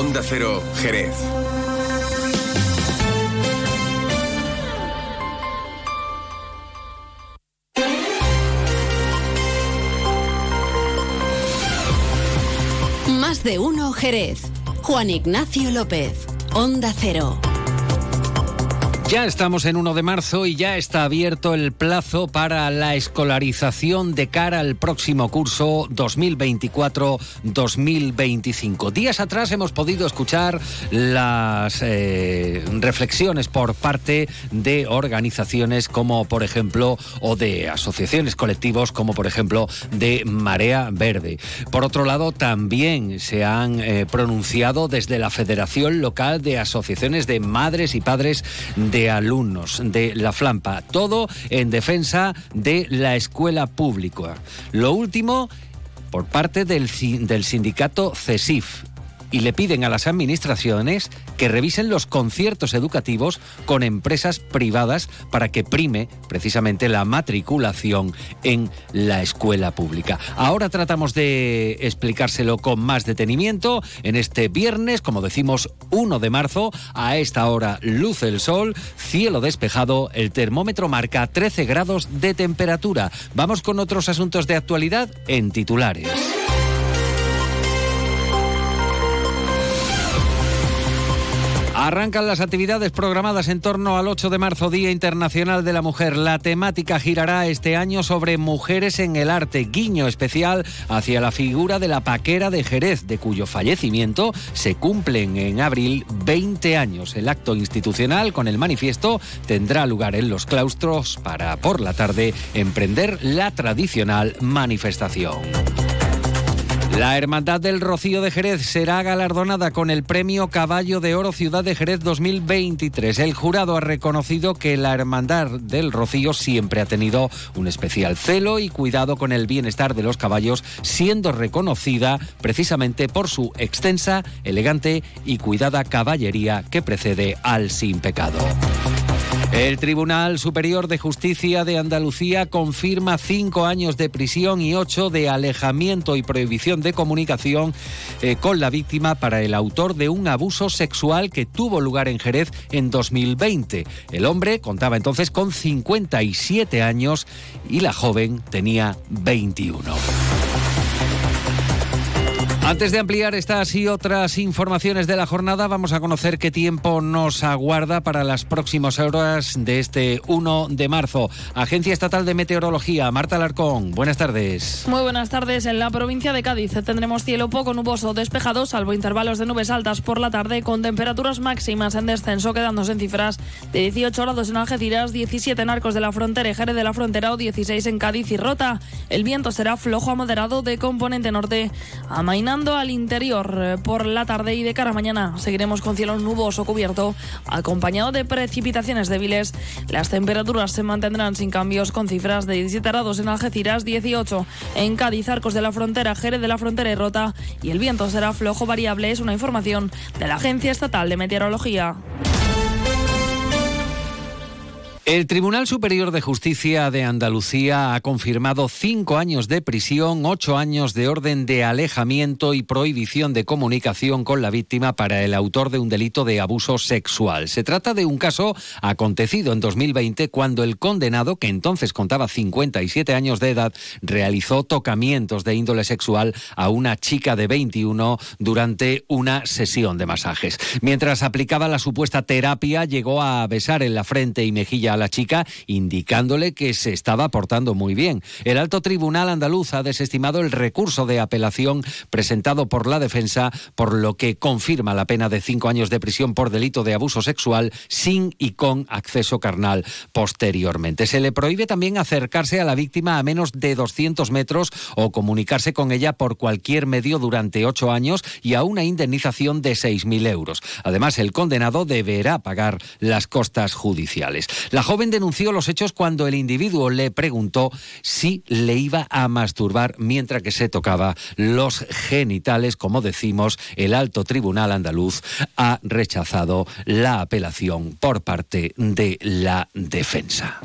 Onda Cero, Jerez. Más de uno, Jerez. Juan Ignacio López, Onda Cero. Ya estamos en 1 de marzo y ya está abierto el plazo para la escolarización de cara al próximo curso 2024-2025. Días atrás hemos podido escuchar las eh, reflexiones por parte de organizaciones como por ejemplo o de asociaciones colectivos como por ejemplo de Marea Verde. Por otro lado, también se han eh, pronunciado desde la Federación Local de Asociaciones de Madres y Padres de alumnos de la Flampa. Todo en defensa de la escuela pública. Lo último por parte del, del sindicato CESIF, y le piden a las administraciones que revisen los conciertos educativos con empresas privadas para que prime precisamente la matriculación en la escuela pública. Ahora tratamos de explicárselo con más detenimiento en este viernes, como decimos, 1 de marzo, a esta hora luce el sol, cielo despejado, el termómetro marca 13 grados de temperatura. Vamos con otros asuntos de actualidad en titulares. Arrancan las actividades programadas en torno al 8 de marzo, Día Internacional de la Mujer. La temática girará este año sobre mujeres en el arte, guiño especial hacia la figura de la paquera de Jerez, de cuyo fallecimiento se cumplen en abril 20 años. El acto institucional con el manifiesto tendrá lugar en los claustros para por la tarde emprender la tradicional manifestación. La Hermandad del Rocío de Jerez será galardonada con el premio Caballo de Oro Ciudad de Jerez 2023. El jurado ha reconocido que la Hermandad del Rocío siempre ha tenido un especial celo y cuidado con el bienestar de los caballos, siendo reconocida precisamente por su extensa, elegante y cuidada caballería que precede al sin pecado. El Tribunal Superior de Justicia de Andalucía confirma cinco años de prisión y ocho de alejamiento y prohibición de comunicación eh, con la víctima para el autor de un abuso sexual que tuvo lugar en Jerez en 2020. El hombre contaba entonces con 57 años y la joven tenía 21. Antes de ampliar estas y otras informaciones de la jornada, vamos a conocer qué tiempo nos aguarda para las próximas horas de este 1 de marzo. Agencia Estatal de Meteorología, Marta Alarcón, buenas tardes. Muy buenas tardes. En la provincia de Cádiz tendremos cielo poco nuboso despejado, salvo intervalos de nubes altas por la tarde, con temperaturas máximas en descenso, quedándose en cifras de 18 grados en Algeciras, 17 en Arcos de la Frontera y Jerez de la Frontera o 16 en Cádiz y Rota. El viento será flojo a moderado de componente norte, amainando al interior eh, por la tarde y de cara a mañana seguiremos con cielo nuboso cubierto, acompañado de precipitaciones débiles. Las temperaturas se mantendrán sin cambios con cifras de 17 grados en Algeciras, 18 en Cádiz, Arcos de la Frontera, Jerez de la Frontera y Rota. Y el viento será flojo variable, es una información de la Agencia Estatal de Meteorología. El Tribunal Superior de Justicia de Andalucía ha confirmado cinco años de prisión, ocho años de orden de alejamiento y prohibición de comunicación con la víctima para el autor de un delito de abuso sexual. Se trata de un caso acontecido en 2020 cuando el condenado, que entonces contaba 57 años de edad, realizó tocamientos de índole sexual a una chica de 21 durante una sesión de masajes. Mientras aplicaba la supuesta terapia, llegó a besar en la frente y mejilla la chica, indicándole que se estaba portando muy bien. El alto tribunal andaluz ha desestimado el recurso de apelación presentado por la defensa, por lo que confirma la pena de cinco años de prisión por delito de abuso sexual sin y con acceso carnal posteriormente. Se le prohíbe también acercarse a la víctima a menos de 200 metros o comunicarse con ella por cualquier medio durante ocho años y a una indemnización de 6.000 euros. Además, el condenado deberá pagar las costas judiciales. La joven denunció los hechos cuando el individuo le preguntó si le iba a masturbar mientras que se tocaba los genitales. Como decimos, el alto tribunal andaluz ha rechazado la apelación por parte de la defensa.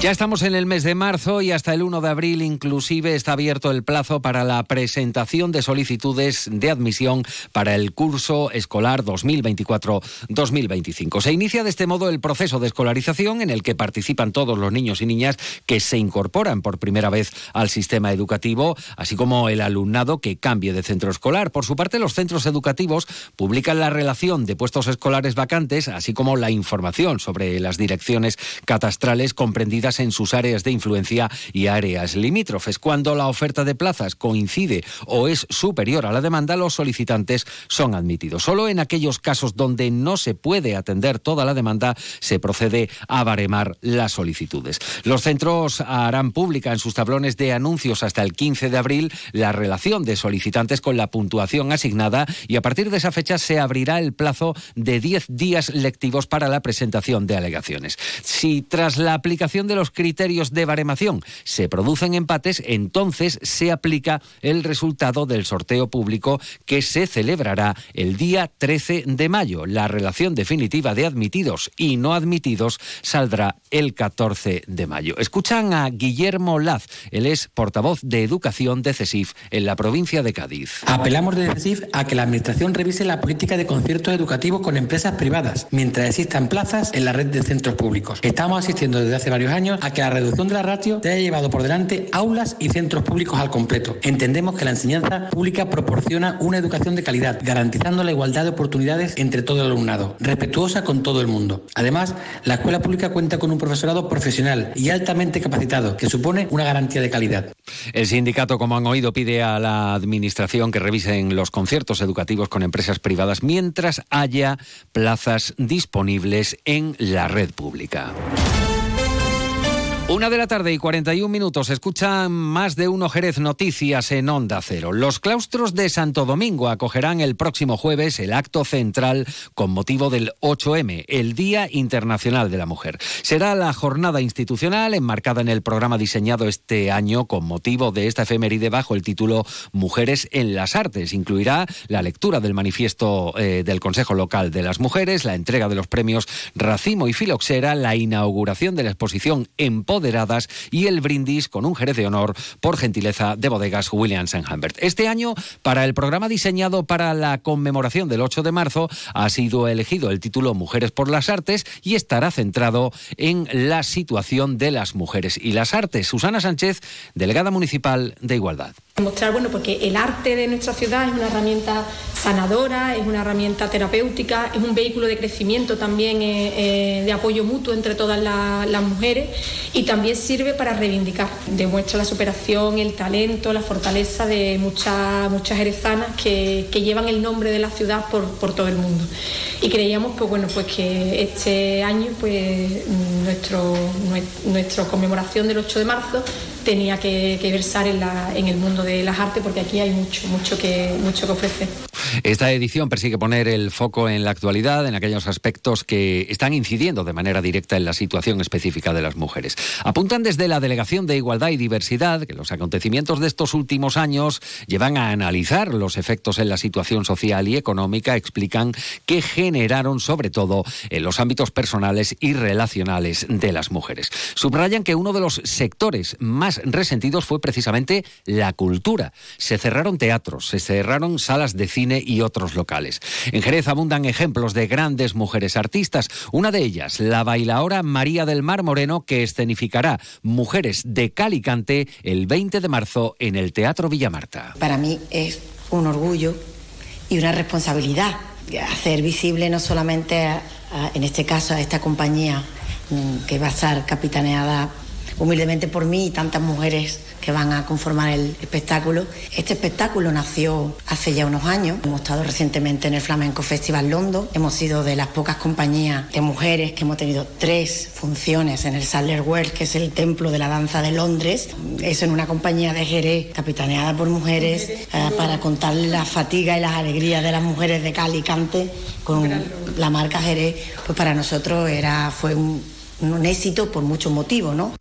Ya estamos en el mes de marzo y hasta el 1 de abril inclusive está abierto el plazo para la presentación de solicitudes de admisión para el curso escolar 2024-2025. Se inicia de este modo el proceso de escolarización en el que participan todos los niños y niñas que se incorporan por primera vez al sistema educativo, así como el alumnado que cambie de centro escolar. Por su parte, los centros educativos publican la relación de puestos escolares vacantes, así como la información sobre las direcciones catastrales comprendidas en sus áreas de influencia y áreas limítrofes. Cuando la oferta de plazas coincide o es superior a la demanda, los solicitantes son admitidos. Solo en aquellos casos donde no se puede atender toda la demanda, se procede a baremar las solicitudes. Los centros harán pública en sus tablones de anuncios hasta el 15 de abril la relación de solicitantes con la puntuación asignada y a partir de esa fecha se abrirá el plazo de 10 días lectivos para la presentación de alegaciones. Si tras la aplicación de los criterios de baremación se producen empates, entonces se aplica el resultado del sorteo público que se celebrará el día 13 de mayo. La relación definitiva de admitidos y no admitidos saldrá el 14 de mayo. Escuchan a Guillermo Laz, él es portavoz de Educación de CESIF en la provincia de Cádiz. Apelamos de CESIF a que la Administración revise la política de conciertos educativos con empresas privadas, mientras existan plazas en la red de centros públicos. Estamos asistiendo desde hace varios años a que la reducción de la ratio te haya llevado por delante aulas y centros públicos al completo. Entendemos que la enseñanza pública proporciona una educación de calidad, garantizando la igualdad de oportunidades entre todo el alumnado, respetuosa con todo el mundo. Además, la escuela pública cuenta con un profesorado profesional y altamente capacitado, que supone una garantía de calidad. El sindicato, como han oído, pide a la Administración que revisen los conciertos educativos con empresas privadas mientras haya plazas disponibles en la red pública. Una de la tarde y 41 minutos. Escuchan más de uno Jerez Noticias en Onda Cero. Los claustros de Santo Domingo acogerán el próximo jueves el acto central con motivo del 8M, el Día Internacional de la Mujer. Será la jornada institucional enmarcada en el programa diseñado este año con motivo de esta efeméride bajo el título Mujeres en las Artes. Incluirá la lectura del manifiesto eh, del Consejo Local de las Mujeres, la entrega de los premios Racimo y Filoxera, la inauguración de la exposición en y el brindis con un jerez de honor por gentileza de bodegas Williams Humbert. Este año, para el programa diseñado para la conmemoración del 8 de marzo, ha sido elegido el título Mujeres por las Artes y estará centrado en la situación de las mujeres y las artes. Susana Sánchez, delegada municipal de Igualdad. Mostrar, bueno, porque el arte de nuestra ciudad es una herramienta sanadora, es una herramienta terapéutica, es un vehículo de crecimiento también, eh, eh, de apoyo mutuo entre todas las mujeres y también sirve para reivindicar. Demuestra la superación, el talento, la fortaleza de muchas, muchas jerezanas que, llevan el nombre de la ciudad por, por, todo el mundo. Y creíamos pues, bueno, pues que este año pues, nuestro, nuestra conmemoración del 8 de marzo tenía que, versar en, el mundo de las artes porque aquí hay mucho, mucho que, mucho que ofrecer. Esta edición persigue poner el foco en la actualidad, en aquellos aspectos que están incidiendo de manera directa en la situación específica de las mujeres. Apuntan desde la Delegación de Igualdad y Diversidad que los acontecimientos de estos últimos años llevan a analizar los efectos en la situación social y económica, explican que generaron sobre todo en los ámbitos personales y relacionales de las mujeres. Subrayan que uno de los sectores más resentidos fue precisamente la cultura. Se cerraron teatros, se cerraron salas de cine y otros locales. En Jerez abundan ejemplos de grandes mujeres artistas. Una de ellas, la bailaora María del Mar Moreno, que escenificará Mujeres de Calicante el 20 de marzo en el Teatro Villamarta. Para mí es un orgullo y una responsabilidad hacer visible no solamente, en este caso, a esta compañía mm, que va a estar capitaneada humildemente por mí y tantas mujeres que van a conformar el espectáculo. Este espectáculo nació hace ya unos años. Hemos estado recientemente en el Flamenco Festival London. Hemos sido de las pocas compañías de mujeres que hemos tenido tres funciones en el Sadler World, que es el templo de la danza de Londres. Eso en una compañía de Jerez, capitaneada por mujeres, eh, para contar la fatiga y las alegrías de las mujeres de Calicante con la marca Jerez. Pues para nosotros era, fue un, un éxito por muchos motivos, ¿no?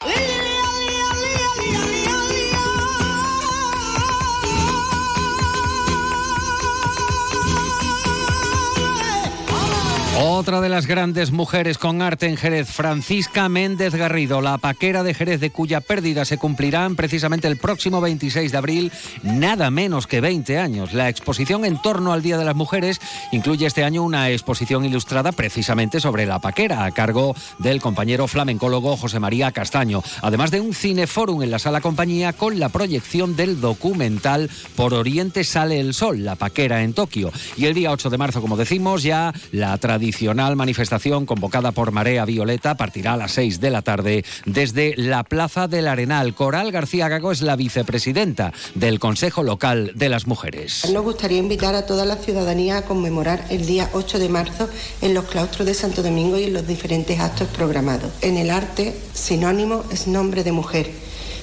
Otra de las grandes mujeres con arte en Jerez, Francisca Méndez Garrido, la paquera de Jerez de cuya pérdida se cumplirán precisamente el próximo 26 de abril, nada menos que 20 años. La exposición en torno al Día de las Mujeres incluye este año una exposición ilustrada precisamente sobre la paquera a cargo del compañero flamencólogo José María Castaño, además de un cineforum en la sala compañía con la proyección del documental Por Oriente sale el sol, la paquera en Tokio. Y el día 8 de marzo, como decimos, ya la tradición tradicional manifestación convocada por Marea Violeta partirá a las 6 de la tarde desde la Plaza del Arenal. Coral García Gago es la vicepresidenta del Consejo Local de las Mujeres. Nos gustaría invitar a toda la ciudadanía a conmemorar el día 8 de marzo en los claustros de Santo Domingo y en los diferentes actos programados. En el arte, sinónimo es nombre de mujer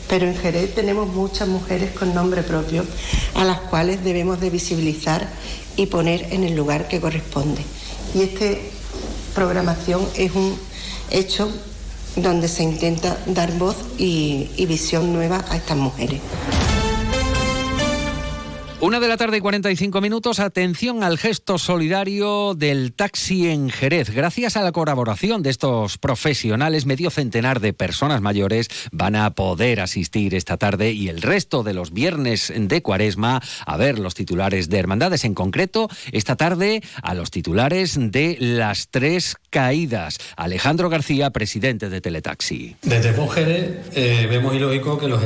pero en Jerez tenemos muchas mujeres con nombre propio a las cuales debemos de visibilizar y poner en el lugar que corresponde y esta programación es un hecho donde se intenta dar voz y, visión nueva a estas mujeres. Una de la tarde y 45 minutos. Atención al gesto solidario del taxi en Jerez. Gracias a la colaboración de estos profesionales, medio centenar de personas mayores van a poder asistir esta tarde y el resto de los viernes de cuaresma a ver los titulares de hermandades. En concreto, esta tarde a los titulares de las tres caídas. Alejandro García, presidente de Teletaxi. Desde Jerez eh, vemos ilógico que los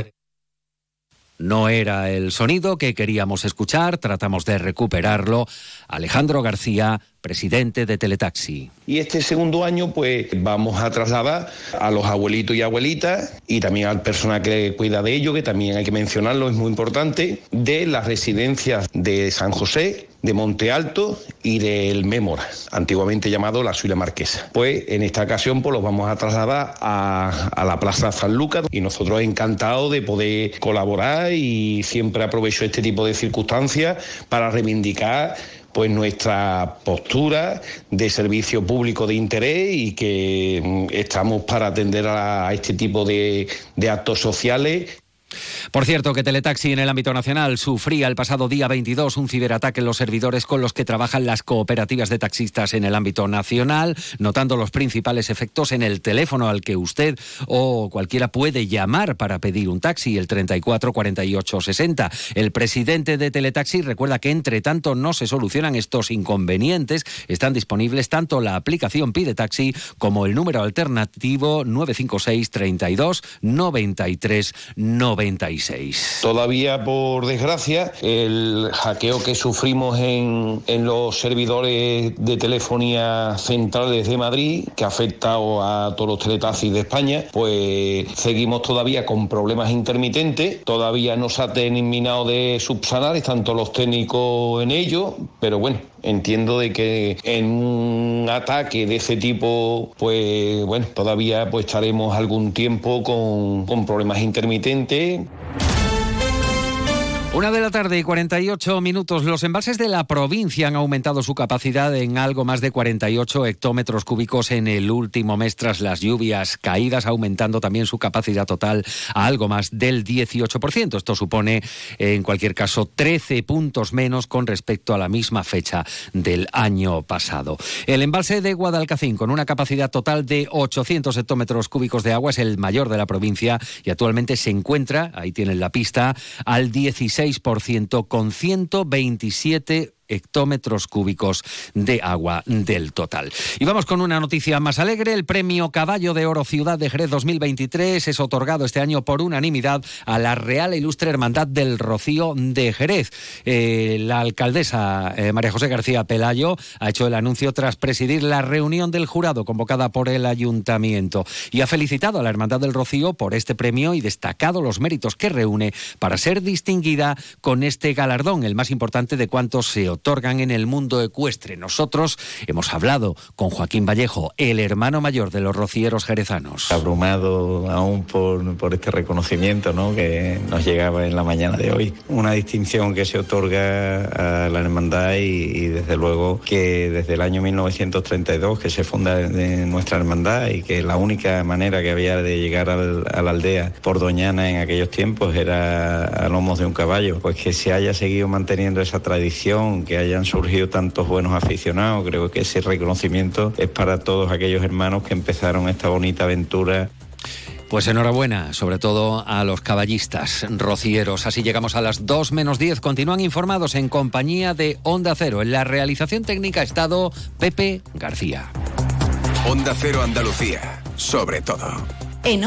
no era el sonido que queríamos escuchar, tratamos de recuperarlo. Alejandro García, presidente de Teletaxi. Y este segundo año, pues vamos a trasladar a los abuelitos y abuelitas y también al personal que cuida de ellos, que también hay que mencionarlo, es muy importante, de las residencias de San José, de Monte Alto y del Mémora, antiguamente llamado la Suila Marquesa. Pues en esta ocasión pues los vamos a trasladar a, a la Plaza San Lucas y nosotros encantados de poder colaborar y siempre aprovecho este tipo de circunstancias para reivindicar pues nuestra postura de servicio público de interés y que mm, estamos para atender a, este tipo de, de actos sociales por cierto, que Teletaxi en el ámbito nacional sufría el pasado día 22 un ciberataque en los servidores con los que trabajan las cooperativas de taxistas en el ámbito nacional, notando los principales efectos en el teléfono al que usted o cualquiera puede llamar para pedir un taxi, el 34 48 60. El presidente de Teletaxi recuerda que entre tanto no se solucionan estos inconvenientes, están disponibles tanto la aplicación Pide Taxi como el número alternativo 956 32 93 96. Todavía, por desgracia, el hackeo que sufrimos en, en los servidores de telefonía centrales de Madrid, que ha afectado a todos los teletaxis de España, pues seguimos todavía con problemas intermitentes. Todavía no se ha terminado de subsanar, están todos los técnicos en ello, pero bueno, entiendo de que en un ataque de ese tipo, pues bueno, todavía pues estaremos algún tiempo con, con problemas intermitentes. Una de la tarde y 48 minutos. Los embalses de la provincia han aumentado su capacidad en algo más de 48 hectómetros cúbicos en el último mes tras las lluvias caídas, aumentando también su capacidad total a algo más del 18%. Esto supone, en cualquier caso, 13 puntos menos con respecto a la misma fecha del año pasado. El embalse de Guadalcacín, con una capacidad total de 800 hectómetros cúbicos de agua, es el mayor de la provincia y actualmente se encuentra, ahí tienen la pista, al 16 6% con 127 hectómetros cúbicos de agua del total. Y vamos con una noticia más alegre. El premio Caballo de Oro Ciudad de Jerez 2023 es otorgado este año por unanimidad a la Real e Ilustre Hermandad del Rocío de Jerez. Eh, la alcaldesa eh, María José García Pelayo ha hecho el anuncio tras presidir la reunión del jurado convocada por el ayuntamiento y ha felicitado a la Hermandad del Rocío por este premio y destacado los méritos que reúne para ser distinguida con este galardón, el más importante de cuantos se otorgan en el mundo ecuestre. Nosotros hemos hablado con Joaquín Vallejo, el hermano mayor de los rocieros jerezanos. Abrumado aún por, por este reconocimiento ¿no? que nos llegaba en la mañana de hoy. Una distinción que se otorga a la hermandad y, desde luego que desde el año 1932 que se funda nuestra hermandad y que la única manera que había de llegar a la aldea por Doñana en aquellos tiempos era a lomos de un caballo, pues que se haya seguido manteniendo esa tradición que hayan surgido tantos buenos aficionados. Creo que ese reconocimiento es para todos aquellos hermanos que empezaron esta bonita aventura pues enhorabuena, sobre todo a los caballistas, rocieros. Así llegamos a las 2 menos 10. Continúan informados en compañía de Onda Cero. En la realización técnica ha estado Pepe García. Onda Cero Andalucía, sobre todo. En